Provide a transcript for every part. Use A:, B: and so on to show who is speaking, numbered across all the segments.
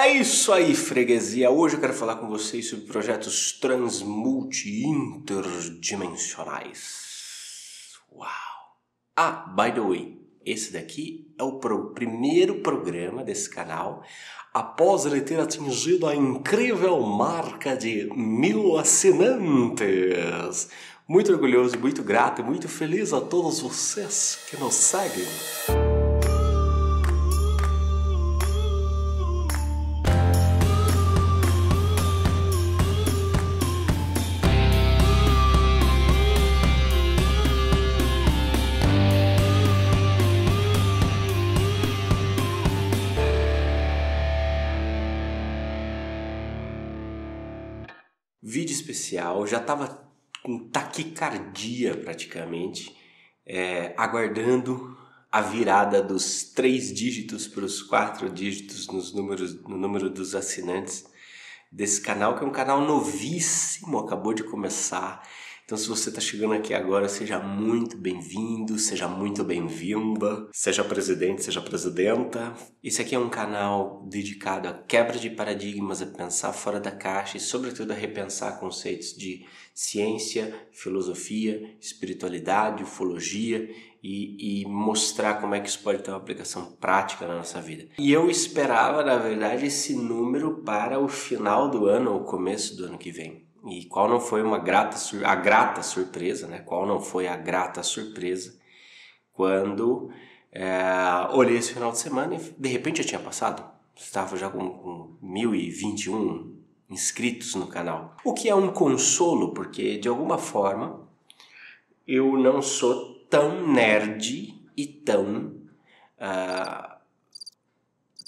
A: É isso aí, freguesia. Hoje eu quero falar com vocês sobre projetos transmulti interdimensionais. Uau! Ah, by the way, esse daqui é o pro primeiro programa desse canal após ele ter atingido a incrível marca de mil assinantes. Muito orgulhoso, muito grato e muito feliz a todos vocês que nos seguem. Especial, já estava com taquicardia praticamente, é, aguardando a virada dos três dígitos para os quatro dígitos nos números, no número dos assinantes desse canal, que é um canal novíssimo, acabou de começar. Então, se você está chegando aqui agora, seja muito bem-vindo, seja muito bem-vinda, seja presidente, seja presidenta. Esse aqui é um canal dedicado à quebra de paradigmas, a pensar fora da caixa e, sobretudo, a repensar conceitos de ciência, filosofia, espiritualidade, ufologia e, e, mostrar como é que isso pode ter uma aplicação prática na nossa vida. E eu esperava, na verdade, esse número para o final do ano ou começo do ano que vem. E qual não foi uma grata a grata surpresa, né? Qual não foi a grata surpresa quando é, olhei esse final de semana e de repente já tinha passado. Estava já com, com 1021 inscritos no canal. O que é um consolo, porque de alguma forma eu não sou tão nerd e tão. Uh,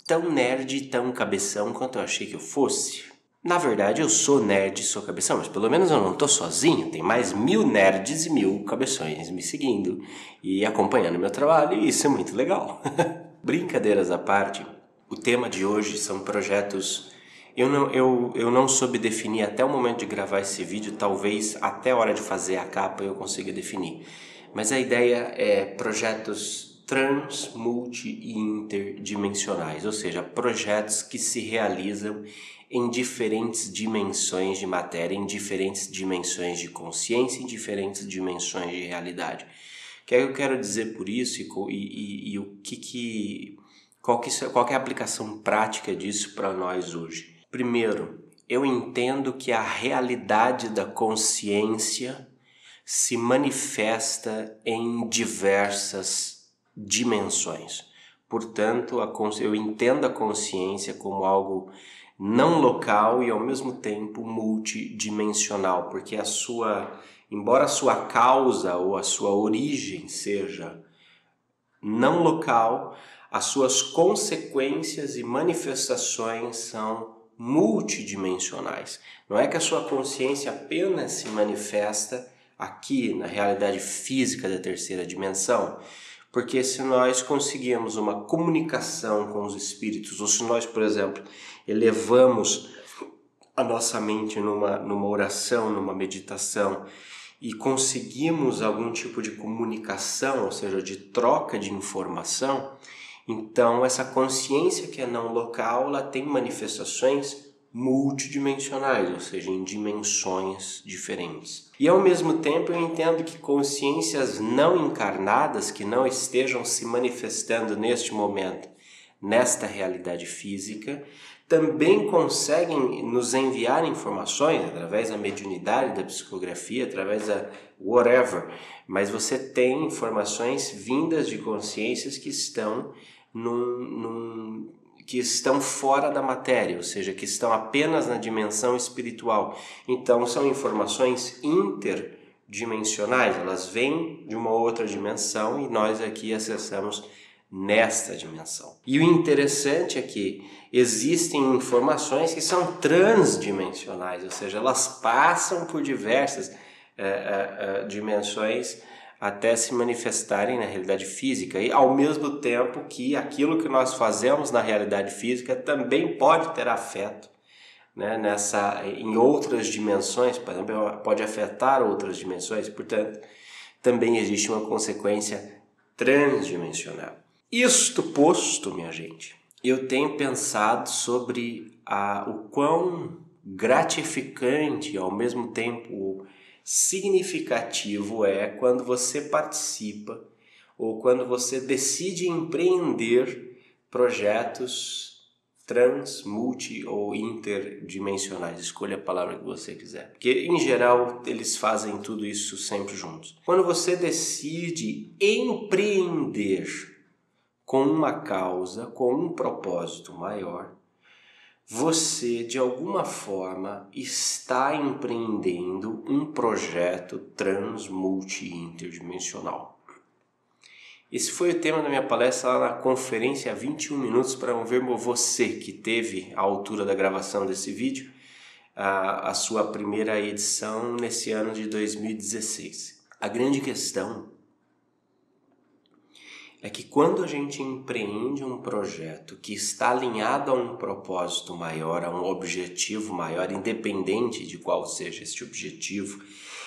A: tão nerd e tão cabeção quanto eu achei que eu fosse. Na verdade, eu sou nerd sou cabeção, mas pelo menos eu não estou sozinho. Tem mais mil nerds e mil cabeções me seguindo e acompanhando meu trabalho, e isso é muito legal. Brincadeiras à parte, o tema de hoje são projetos. Eu não, eu, eu não soube definir até o momento de gravar esse vídeo, talvez até a hora de fazer a capa eu consiga definir. Mas a ideia é projetos trans, multi e interdimensionais, ou seja, projetos que se realizam em diferentes dimensões de matéria, em diferentes dimensões de consciência, em diferentes dimensões de realidade. O que, é que eu quero dizer por isso e, e, e o que, que qual, que qual que é a aplicação prática disso para nós hoje? Primeiro, eu entendo que a realidade da consciência se manifesta em diversas dimensões. Portanto, eu entendo a consciência como algo não local e ao mesmo tempo multidimensional, porque a sua, embora a sua causa ou a sua origem seja não local, as suas consequências e manifestações são multidimensionais. Não é que a sua consciência apenas se manifesta aqui na realidade física da terceira dimensão, porque se nós conseguimos uma comunicação com os espíritos, ou se nós, por exemplo, elevamos a nossa mente numa, numa oração, numa meditação, e conseguimos algum tipo de comunicação, ou seja, de troca de informação, então essa consciência que é não local, ela tem manifestações multidimensionais, ou seja, em dimensões diferentes. E ao mesmo tempo eu entendo que consciências não encarnadas que não estejam se manifestando neste momento, nesta realidade física, também conseguem nos enviar informações através da mediunidade, da psicografia, através da whatever, mas você tem informações vindas de consciências que estão num, num que estão fora da matéria, ou seja, que estão apenas na dimensão espiritual. Então são informações interdimensionais, elas vêm de uma outra dimensão e nós aqui acessamos nesta dimensão. E o interessante é que existem informações que são transdimensionais, ou seja, elas passam por diversas é, é, dimensões até se manifestarem na realidade física. E ao mesmo tempo que aquilo que nós fazemos na realidade física também pode ter afeto né, nessa em outras dimensões, por exemplo, pode afetar outras dimensões, portanto, também existe uma consequência transdimensional. Isto posto, minha gente, eu tenho pensado sobre a, o quão gratificante, ao mesmo tempo significativo é quando você participa ou quando você decide empreender projetos trans, multi ou interdimensionais. Escolha a palavra que você quiser. Porque em geral eles fazem tudo isso sempre juntos. Quando você decide empreender com uma causa, com um propósito maior, você de alguma forma está empreendendo um projeto trans, multi interdimensional. Esse foi o tema da minha palestra lá na conferência 21 minutos para ver você que teve a altura da gravação desse vídeo a, a sua primeira edição nesse ano de 2016. A grande questão é que quando a gente empreende um projeto que está alinhado a um propósito maior, a um objetivo maior, independente de qual seja este objetivo,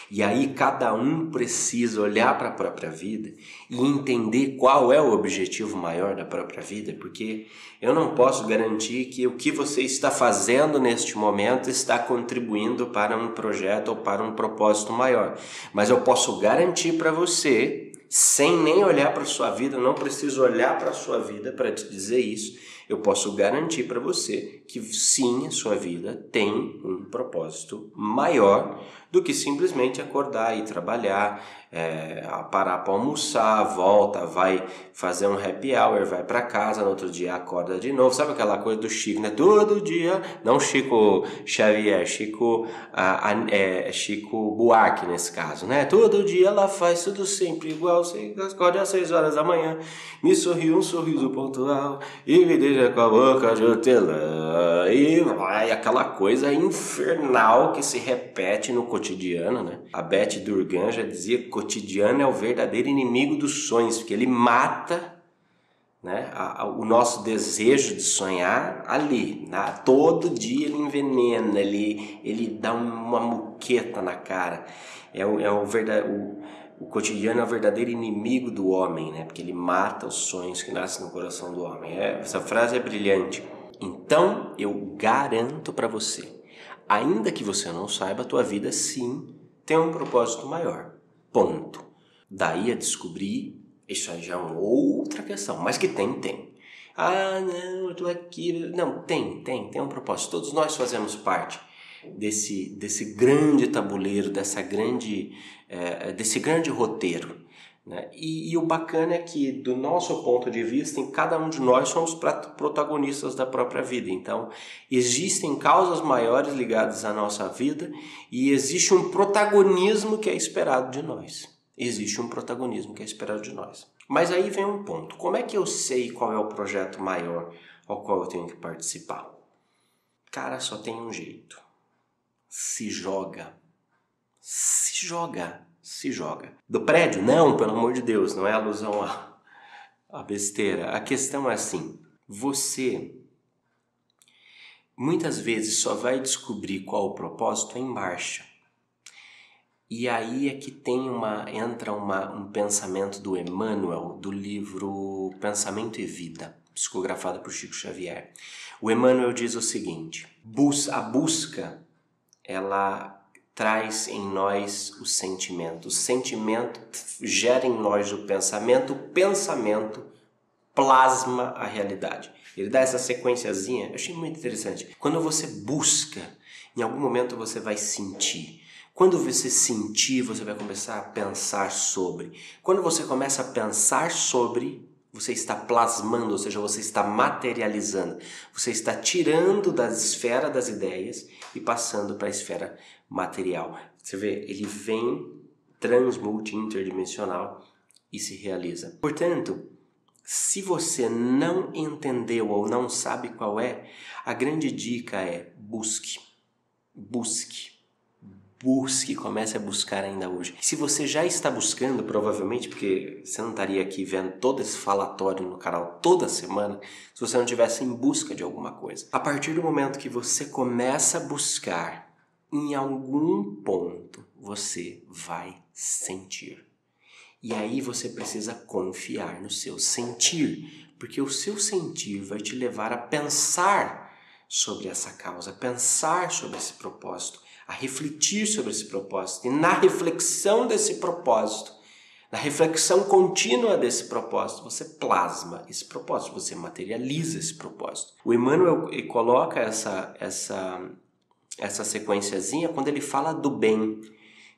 A: e aí cada um precisa olhar para a própria vida e entender qual é o objetivo maior da própria vida, porque eu não posso garantir que o que você está fazendo neste momento está contribuindo para um projeto ou para um propósito maior. Mas eu posso garantir para você, sem nem olhar para a sua vida, não preciso olhar para a sua vida para te dizer isso. Eu posso garantir para você que sim, a sua vida tem um propósito maior do que simplesmente acordar e trabalhar, é, parar para almoçar, volta, vai fazer um happy hour, vai para casa, no outro dia acorda de novo. Sabe aquela coisa do Chico, né? Todo dia, não Chico Xavier, Chico, a, a, é, Chico Buarque nesse caso, né? Todo dia ela faz tudo sempre igual, acorda às 6 horas da manhã, me sorriu um sorriso pontual e me deixa com a boca de hortelã. E vai aquela coisa infernal que se repete no cotidiano né? A Beth Durgan já dizia que o cotidiano é o verdadeiro inimigo dos sonhos, porque ele mata né, a, a, o nosso desejo de sonhar ali. Na, todo dia ele envenena, ele, ele dá uma muqueta na cara. É o, é o, verdade, o, cotidiano é o verdadeiro inimigo do homem, né? Porque ele mata os sonhos que nascem no coração do homem. É, essa frase é brilhante. Então eu garanto para você ainda que você não saiba, a tua vida sim tem um propósito maior. Ponto. Daí a descobrir, isso aí já é uma outra questão, mas que tem, tem. Ah, não, eu tô aqui. Não, tem, tem, tem um propósito. Todos nós fazemos parte desse, desse grande tabuleiro, dessa grande, é, desse grande roteiro. Né? E, e, o bacana é que, do nosso ponto de vista, em cada um de nós somos protagonistas da própria vida. Então, existem causas maiores ligadas à nossa vida e existe um protagonismo que é esperado de nós. Existe um protagonismo que é esperado de nós. Mas aí vem um ponto: como é que eu sei qual é o projeto maior ao qual eu tenho que participar? Cara, só tem um jeito: se joga. Se joga se joga. Do prédio? Não, pelo amor de Deus, não é alusão a, a besteira. A questão é assim: você muitas vezes só vai descobrir qual o propósito em marcha. E aí é que tem uma entra uma, um pensamento do Emmanuel do livro Pensamento e Vida, psicografado por Chico Xavier. O Emmanuel diz o seguinte: a busca ela traz em nós o sentimento. O sentimento gera em nós o pensamento, o pensamento plasma a realidade. Ele dá essa sequenciazinha, eu achei muito interessante. Quando você busca, em algum momento você vai sentir. Quando você sentir, você vai começar a pensar sobre. Quando você começa a pensar sobre, você está plasmando, ou seja, você está materializando. Você está tirando da esfera das ideias e passando para a esfera material. Você vê, ele vem transmulti interdimensional e se realiza. Portanto, se você não entendeu ou não sabe qual é, a grande dica é busque. Busque busque, comece a buscar ainda hoje. Se você já está buscando, provavelmente, porque você não estaria aqui vendo todo esse falatório no canal toda semana, se você não estivesse em busca de alguma coisa. A partir do momento que você começa a buscar, em algum ponto você vai sentir. E aí você precisa confiar no seu sentir Porque o seu sentir vai te levar a pensar sobre essa causa, pensar sobre esse propósito, a refletir sobre esse propósito. E na reflexão desse propósito, na reflexão contínua desse propósito, você plasma esse propósito, você materializa esse propósito. O Emmanuel coloca essa, essa, essa sequenciazinha quando ele fala do bem,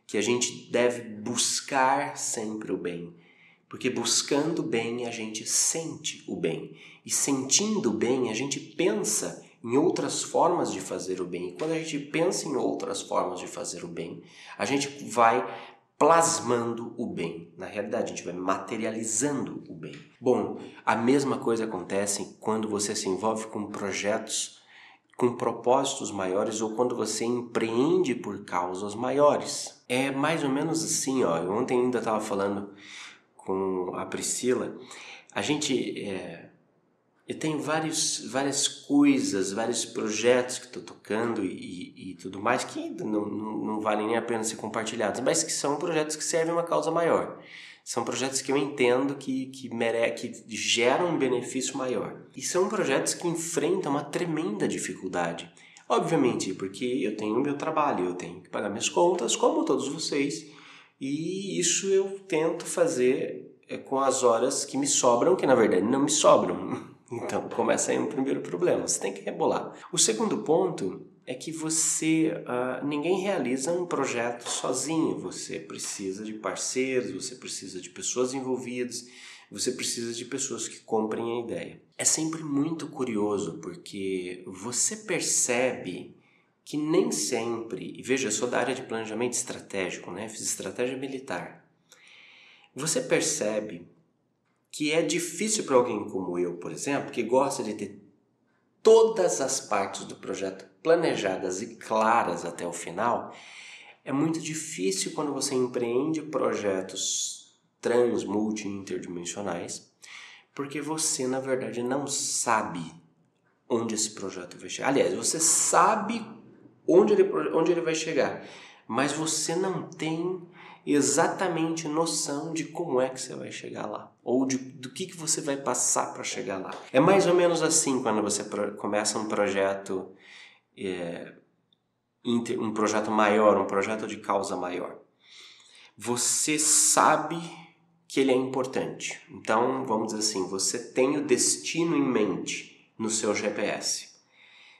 A: que a gente deve buscar sempre o bem. Porque buscando o bem a gente sente o bem. E sentindo o bem a gente pensa em outras formas de fazer o bem. E quando a gente pensa em outras formas de fazer o bem, a gente vai plasmando o bem. Na realidade, a gente vai materializando o bem. Bom, a mesma coisa acontece quando você se envolve com projetos com propósitos maiores ou quando você empreende por causas maiores. É mais ou menos assim, ó. Eu ontem ainda estava falando com a Priscila. A gente é, eu tenho vários, várias coisas, vários projetos que estou tocando e, e, tudo mais que não, não, não valem nem a pena ser compartilhados, mas que são projetos que servem uma causa maior. São projetos que eu entendo que, que, mere, que geram um benefício maior. E são projetos que enfrentam uma tremenda dificuldade. Obviamente, porque eu tenho o meu trabalho, eu tenho que pagar minhas contas, como todos vocês, e isso eu tento fazer é, com as horas que me sobram, que na verdade não me sobram. Então começa aí um primeiro problema, você tem que rebolar. O segundo ponto é que você uh, ninguém realiza um projeto sozinho. Você precisa de parceiros, você precisa de pessoas envolvidas, você precisa de pessoas que comprem a ideia. É sempre muito curioso porque você percebe que nem sempre, e veja, eu sou da área de planejamento estratégico, né? Fiz estratégia militar. Você percebe que é difícil para alguém como eu, por exemplo, que gosta de ter todas as partes do projeto planejadas e claras até o final, é muito difícil quando você empreende projetos trans, multi, interdimensionais, porque você, na verdade, não sabe onde esse projeto vai chegar. Aliás, você sabe onde ele, onde ele vai chegar, mas você não tem exatamente noção de como é que você vai chegar lá ou de, do que, que você vai passar para chegar lá. É mais ou menos assim quando você pro, começa um projeto, é, inter, um projeto maior, um projeto de causa maior. Você sabe que ele é importante. Então, vamos dizer assim, você tem o destino em mente no seu GPS.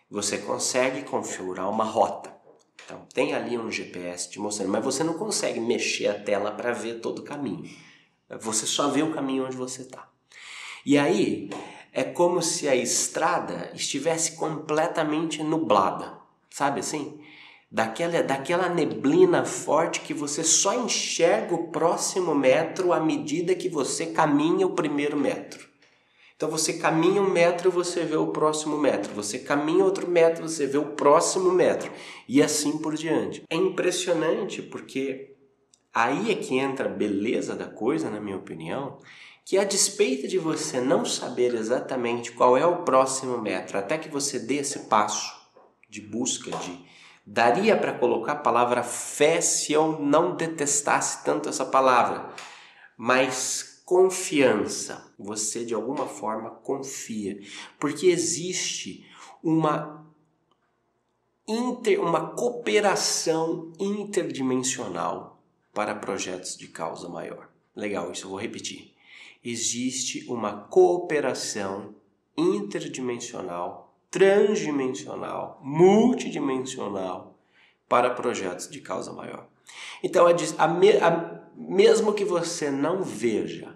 A: Você consegue configurar uma rota. Então, tem ali um GPS te mostrando, mas você não consegue mexer a tela para ver todo o caminho. Você só vê o caminho onde você está. E aí, é como se a estrada estivesse completamente nublada, sabe assim? Daquela, daquela neblina forte que você só enxerga o próximo metro à medida que você caminha o primeiro metro. Então você caminha um metro, você vê o próximo metro. Você caminha outro metro, você vê o próximo metro. E assim por diante. É impressionante porque aí é que entra a beleza da coisa, na minha opinião, que a despeito de você não saber exatamente qual é o próximo metro, até que você dê esse passo de busca de daria para colocar a palavra fé se eu não detestasse tanto essa palavra, mas confiança. Você de alguma forma confia, porque existe uma inter, uma cooperação interdimensional para projetos de causa maior. Legal, isso eu vou repetir. Existe uma cooperação interdimensional, transdimensional, multidimensional para projetos de causa maior. Então, a, a, a, mesmo que você não veja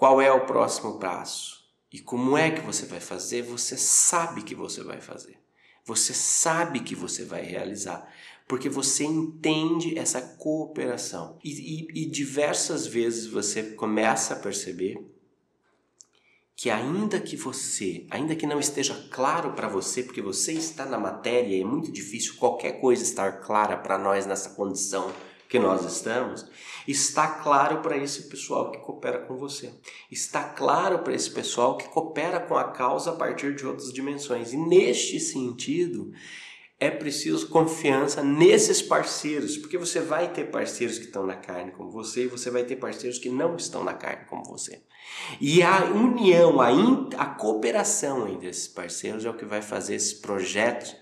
A: qual é o próximo passo e como é que você vai fazer, você sabe que você vai fazer. Você sabe que você vai realizar, porque você entende essa cooperação. E, e, e diversas vezes você começa a perceber que ainda que você, ainda que não esteja claro para você, porque você está na matéria é muito difícil qualquer coisa estar clara para nós nessa condição que nós estamos, está claro para esse pessoal que coopera com você. Está claro para esse pessoal que coopera com a causa a partir de outras dimensões. E neste sentido, é preciso confiança nesses parceiros, porque você vai ter parceiros que estão na carne como você e você vai ter parceiros que não estão na carne como você. E a união, a, a cooperação entre esses parceiros é o que vai fazer esses projetos,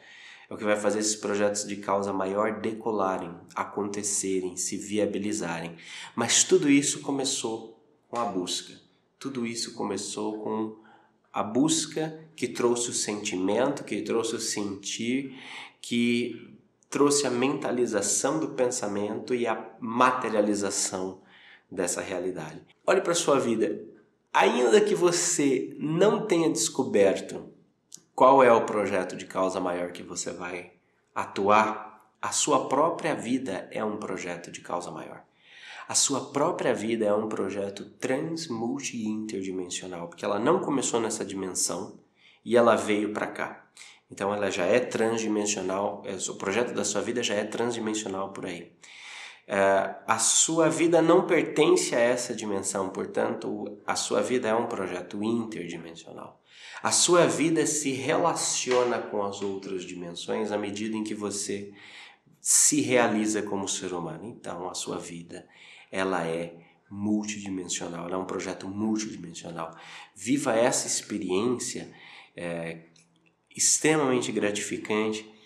A: é o que vai fazer esses projetos de causa maior decolarem, acontecerem, se viabilizarem. Mas tudo isso começou com a busca. Tudo isso começou com a busca que trouxe o sentimento, que trouxe o sentir, que trouxe a mentalização do pensamento e a materialização dessa realidade. Olhe para a sua vida. Ainda que você não tenha descoberto qual é o projeto de causa maior que você vai atuar, a sua própria vida é um projeto de causa maior. A sua própria vida é um projeto trans, multi e interdimensional, porque ela não começou nessa dimensão e ela veio para cá. Então ela já é transdimensional, é, o projeto da sua vida já é transdimensional por aí. É, a sua vida não pertence a essa dimensão, portanto, a sua vida é um projeto interdimensional. A sua vida se relaciona com as outras dimensões à medida em que você se realiza como ser humano. Então, a sua vida, ela é multidimensional, ela é um projeto multidimensional. Viva essa experiência é, extremamente gratificante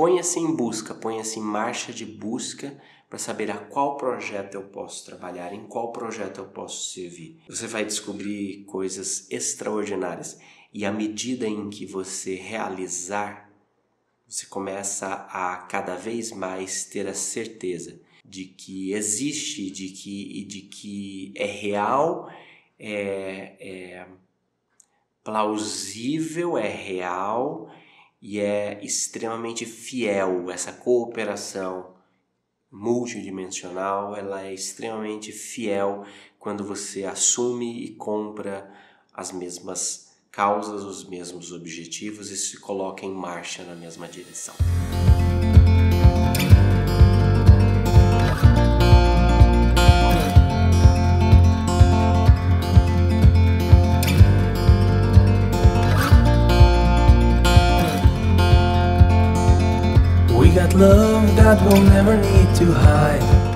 A: ponha-se em busca, ponha-se em marcha de busca para saber a qual projeto eu posso trabalhar, em qual projeto eu posso servir. Você vai descobrir coisas extraordinárias e à medida em que você realizar, você começa a cada vez mais ter a certeza de que existe, de que, de que é real, é, é plausível, é real e é extremamente fiel. Essa cooperação multidimensional, ela é extremamente fiel quando você assume e compra as mesmas causas, os mesmos objetivos e se coloca em marcha na mesma direção. We'll never need to hide.